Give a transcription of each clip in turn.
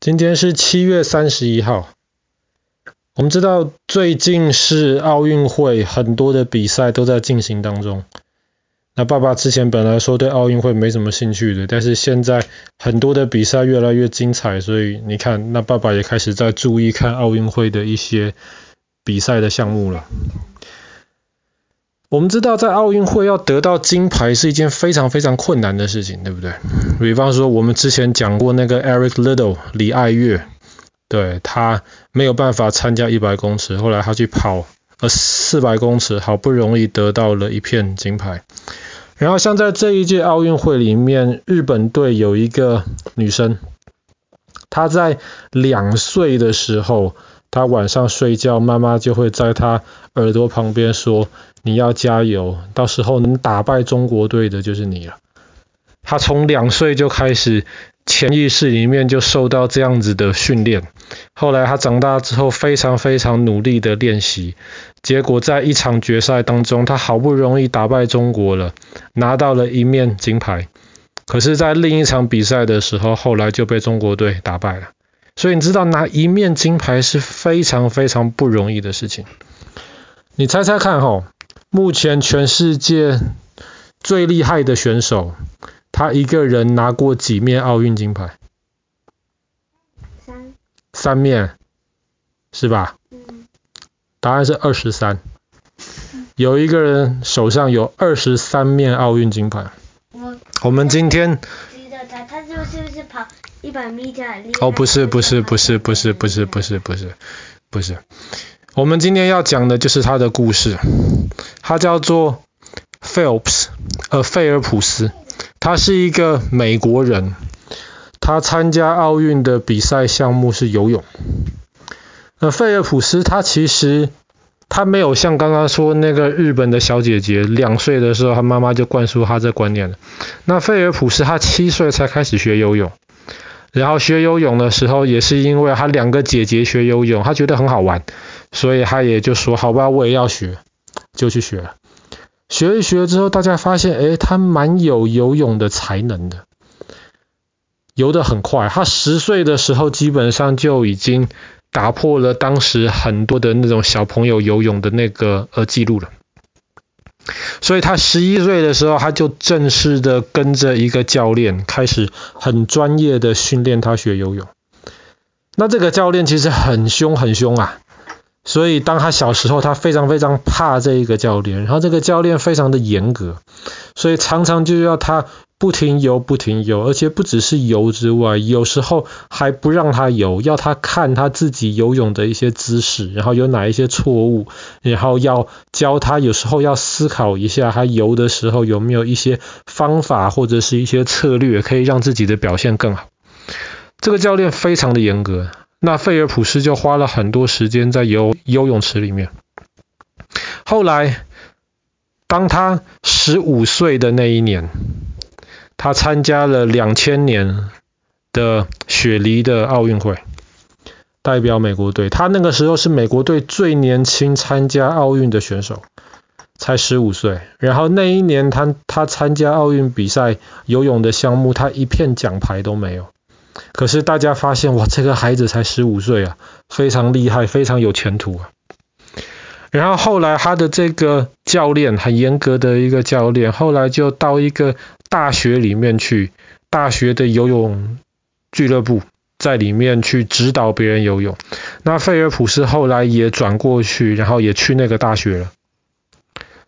今天是七月三十一号。我们知道最近是奥运会，很多的比赛都在进行当中。那爸爸之前本来说对奥运会没什么兴趣的，但是现在很多的比赛越来越精彩，所以你看，那爸爸也开始在注意看奥运会的一些比赛的项目了。我们知道，在奥运会要得到金牌是一件非常非常困难的事情，对不对？比方说，我们之前讲过那个 Eric Liddell 李爱月，对，他没有办法参加一百公尺，后来他去跑呃四百公尺，好不容易得到了一片金牌。然后像在这一届奥运会里面，日本队有一个女生，她在两岁的时候。他晚上睡觉，妈妈就会在他耳朵旁边说：“你要加油，到时候能打败中国队的就是你了。”他从两岁就开始，潜意识里面就受到这样子的训练。后来他长大之后，非常非常努力的练习，结果在一场决赛当中，他好不容易打败中国了，拿到了一面金牌。可是，在另一场比赛的时候，后来就被中国队打败了。所以你知道拿一面金牌是非常非常不容易的事情。你猜猜看哦，目前全世界最厉害的选手，他一个人拿过几面奥运金牌？三。三面，是吧？嗯。答案是二十三。有一个人手上有二十三面奥运金牌。我。我们今天。一百米加哦，不是不是不是不是不是不是不是不是，我们今天要讲的就是他的故事，他叫做 Phelps，呃，费尔普斯，他是一个美国人，他参加奥运的比赛项目是游泳。那费尔普斯他其实他没有像刚刚说那个日本的小姐姐，两岁的时候他妈妈就灌输他这观念了。那费尔普斯他七岁才开始学游泳。然后学游泳的时候，也是因为他两个姐姐学游泳，他觉得很好玩，所以他也就说：“好吧，我也要学。”就去学了。学一学之后，大家发现，诶，他蛮有游泳的才能的，游得很快。他十岁的时候，基本上就已经打破了当时很多的那种小朋友游泳的那个呃记录了。所以他十一岁的时候，他就正式的跟着一个教练，开始很专业的训练他学游泳。那这个教练其实很凶很凶啊，所以当他小时候，他非常非常怕这一个教练，然后这个教练非常的严格，所以常常就要他。不停游，不停游，而且不只是游之外，有时候还不让他游，要他看他自己游泳的一些姿势，然后有哪一些错误，然后要教他，有时候要思考一下，他游的时候有没有一些方法或者是一些策略，可以让自己的表现更好。这个教练非常的严格，那费尔普斯就花了很多时间在游游泳池里面。后来，当他十五岁的那一年。他参加了两千年的雪梨的奥运会，代表美国队。他那个时候是美国队最年轻参加奥运的选手，才十五岁。然后那一年他他参加奥运比赛游泳的项目，他一片奖牌都没有。可是大家发现，哇，这个孩子才十五岁啊，非常厉害，非常有前途啊。然后后来他的这个教练很严格的一个教练，后来就到一个大学里面去，大学的游泳俱乐部在里面去指导别人游泳。那费尔普斯后来也转过去，然后也去那个大学了。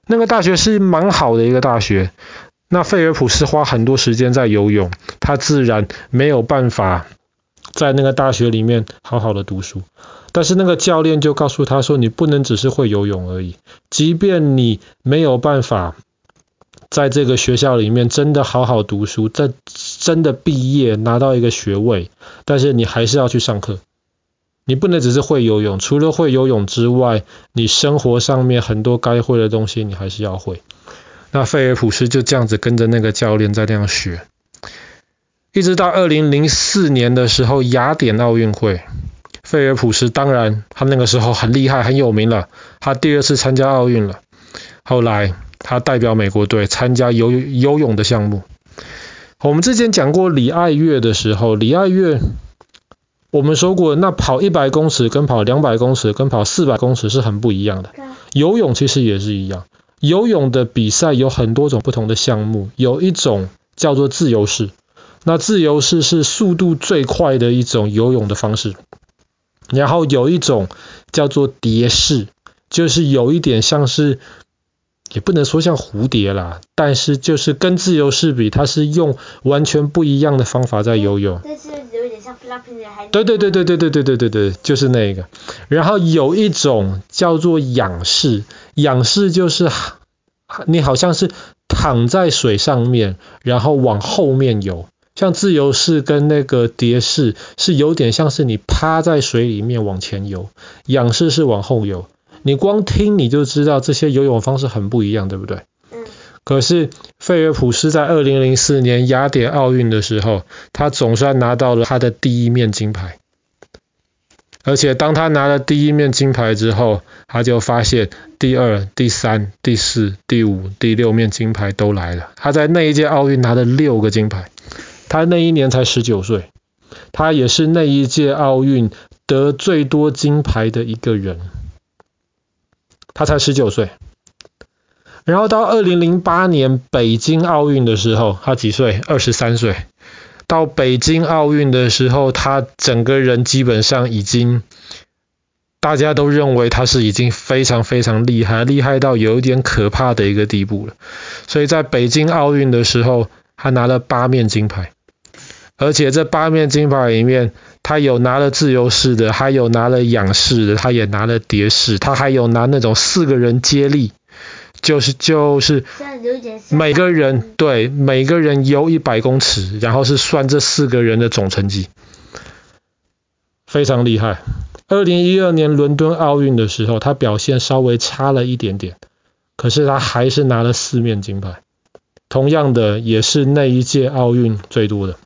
那个大学是蛮好的一个大学。那费尔普斯花很多时间在游泳，他自然没有办法在那个大学里面好好的读书。但是那个教练就告诉他说：“你不能只是会游泳而已，即便你没有办法在这个学校里面真的好好读书，在真的毕业拿到一个学位，但是你还是要去上课。你不能只是会游泳，除了会游泳之外，你生活上面很多该会的东西你还是要会。”那费尔普斯就这样子跟着那个教练在那样学，一直到二零零四年的时候，雅典奥运会。费尔普斯当然，他那个时候很厉害、很有名了。他第二次参加奥运了。后来他代表美国队参加游游泳的项目。我们之前讲过李爱月的时候，李爱月我们说过，那跑一百公尺跟跑两百公尺跟跑四百公尺是很不一样的。游泳其实也是一样，游泳的比赛有很多种不同的项目，有一种叫做自由式。那自由式是速度最快的一种游泳的方式，然后有一种叫做蝶式，就是有一点像是，也不能说像蝴蝶啦，但是就是跟自由式比，它是用完全不一样的方法在游泳。但是有点像 flapping 还对对对对对对对对对对，就是那个。然后有一种叫做仰式，仰式就是你好像是躺在水上面，然后往后面游。像自由式跟那个蝶式是有点像是你趴在水里面往前游，仰式是往后游。你光听你就知道这些游泳方式很不一样，对不对？嗯。可是费尔普斯在二零零四年雅典奥运的时候，他总算拿到了他的第一面金牌。而且当他拿了第一面金牌之后，他就发现第二、第三、第四、第五、第六面金牌都来了。他在那一届奥运拿了六个金牌。他那一年才十九岁，他也是那一届奥运得最多金牌的一个人。他才十九岁，然后到二零零八年北京奥运的时候，他几岁？二十三岁。到北京奥运的时候，他整个人基本上已经，大家都认为他是已经非常非常厉害，厉害到有一点可怕的一个地步了。所以在北京奥运的时候，他拿了八面金牌。而且这八面金牌里面，他有拿了自由式的，还有拿了仰式的，他也拿了蝶式，他还有拿那种四个人接力，就是就是每个人对每个人游一百公尺，然后是算这四个人的总成绩，非常厉害。二零一二年伦敦奥运的时候，他表现稍微差了一点点，可是他还是拿了四面金牌，同样的也是那一届奥运最多的。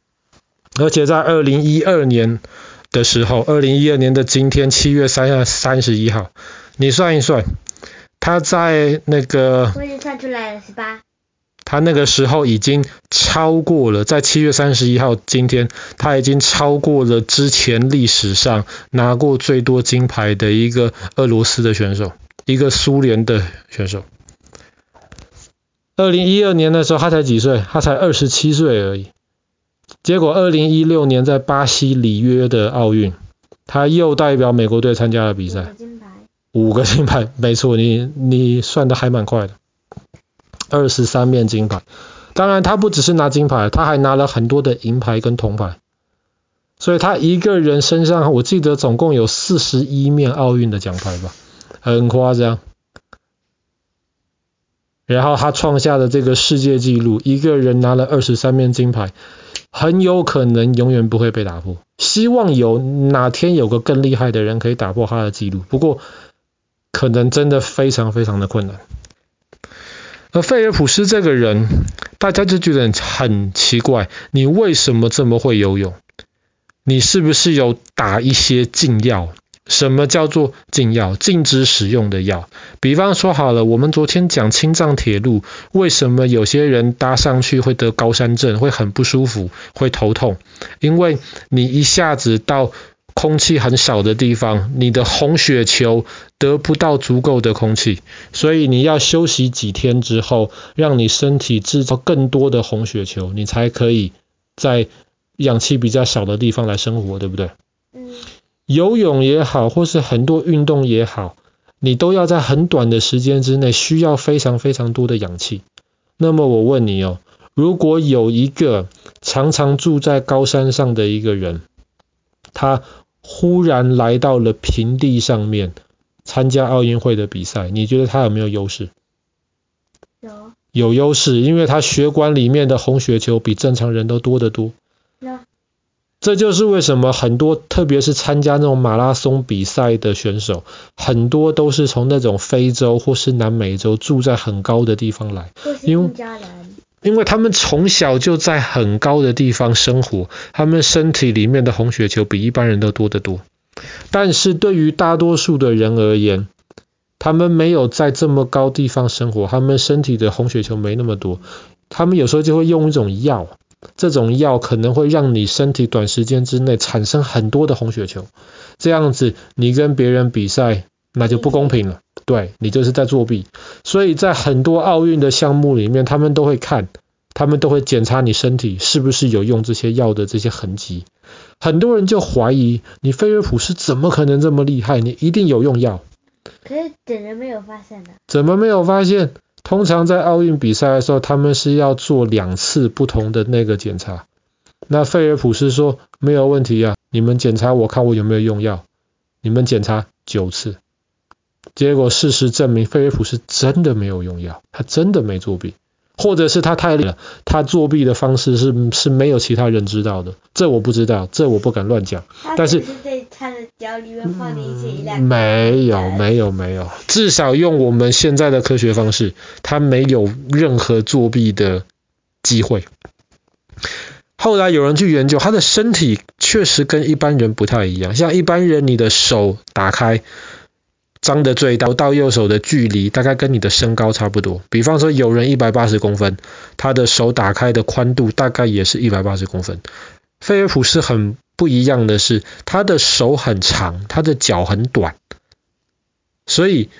而且在二零一二年的时候，二零一二年的今天七月三三十一号，你算一算，他在那个，我已经算出来了，是吧？他那个时候已经超过了，在七月三十一号今天，他已经超过了之前历史上拿过最多金牌的一个俄罗斯的选手，一个苏联的选手。二零一二年的时候，他才几岁？他才二十七岁而已。结果，二零一六年在巴西里约的奥运，他又代表美国队参加了比赛。五个金牌。没错，你你算的还蛮快的。二十三面金牌，当然他不只是拿金牌，他还拿了很多的银牌跟铜牌。所以他一个人身上，我记得总共有四十一面奥运的奖牌吧，很夸张。然后他创下的这个世界纪录，一个人拿了二十三面金牌。很有可能永远不会被打破。希望有哪天有个更厉害的人可以打破他的记录，不过可能真的非常非常的困难。而费尔普斯这个人，大家就觉得很奇怪，你为什么这么会游泳？你是不是有打一些禁药？什么叫做禁药？禁止使用的药。比方说好了，我们昨天讲青藏铁路，为什么有些人搭上去会得高山症，会很不舒服，会头痛？因为你一下子到空气很少的地方，你的红血球得不到足够的空气，所以你要休息几天之后，让你身体制造更多的红血球，你才可以在氧气比较少的地方来生活，对不对？嗯。游泳也好，或是很多运动也好，你都要在很短的时间之内需要非常非常多的氧气。那么我问你哦，如果有一个常常住在高山上的一个人，他忽然来到了平地上面参加奥运会的比赛，你觉得他有没有优势？有。有优势，因为他血管里面的红血球比正常人都多得多。这就是为什么很多，特别是参加那种马拉松比赛的选手，很多都是从那种非洲或是南美洲住在很高的地方来，因为因为他们从小就在很高的地方生活，他们身体里面的红血球比一般人都多得多。但是对于大多数的人而言，他们没有在这么高地方生活，他们身体的红血球没那么多，他们有时候就会用一种药。这种药可能会让你身体短时间之内产生很多的红血球，这样子你跟别人比赛那就不公平了，对，你就是在作弊。所以在很多奥运的项目里面，他们都会看，他们都会检查你身体是不是有用这些药的这些痕迹。很多人就怀疑你菲尔普是怎么可能这么厉害？你一定有用药。可是怎么没有发现呢？怎么没有发现？通常在奥运比赛的时候，他们是要做两次不同的那个检查。那菲尔普斯说没有问题啊，你们检查我看我有没有用药。你们检查九次，结果事实证明菲尔普斯真的没有用药，他真的没作弊。或者是他太厉害了，他作弊的方式是是没有其他人知道的，这我不知道，这我不敢乱讲。但是在他的脚里面放了一。没有没有没有，至少用我们现在的科学方式，他没有任何作弊的机会。后来有人去研究，他的身体确实跟一般人不太一样，像一般人你的手打开。张的最大到右手的距离大概跟你的身高差不多。比方说有人一百八十公分，他的手打开的宽度大概也是一百八十公分。菲尔普斯很不一样的是，他的手很长，他的脚很短。所以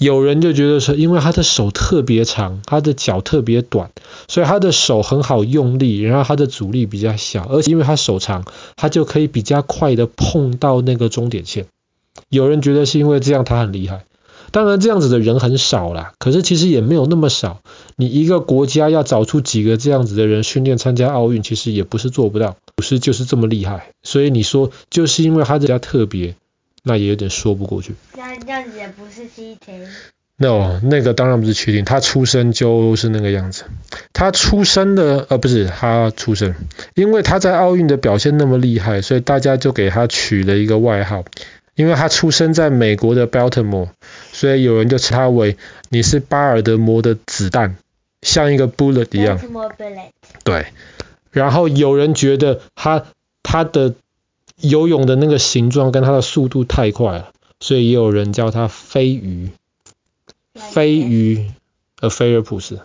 有人就觉得说，因为他的手特别长，他的脚特别短，所以他的手很好用力，然后他的阻力比较小，而且因为他手长，他就可以比较快的碰到那个终点线。有人觉得是因为这样他很厉害，当然这样子的人很少啦，可是其实也没有那么少。你一个国家要找出几个这样子的人训练参加奥运，其实也不是做不到，不是就是这么厉害。所以你说就是因为他比较特别，那也有点说不过去。那这样子也不是七天。No，那个当然不是确定，他出生就是那个样子。他出生的呃不是他出生，因为他在奥运的表现那么厉害，所以大家就给他取了一个外号。因为他出生在美国的 Baltimore，所以有人就称他为你是巴尔的摩的子弹，像一个 bullet 一样。对。然后有人觉得他他的游泳的那个形状跟他的速度太快了，所以也有人叫他飞鱼。飞鱼，呃，菲尔普斯。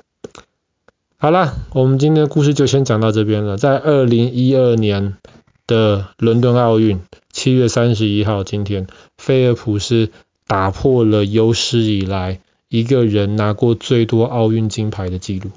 好了，我们今天的故事就先讲到这边了。在二零一二年的伦敦奥运。七月三十一号，今天菲尔普斯打破了有史以来一个人拿过最多奥运金牌的记录。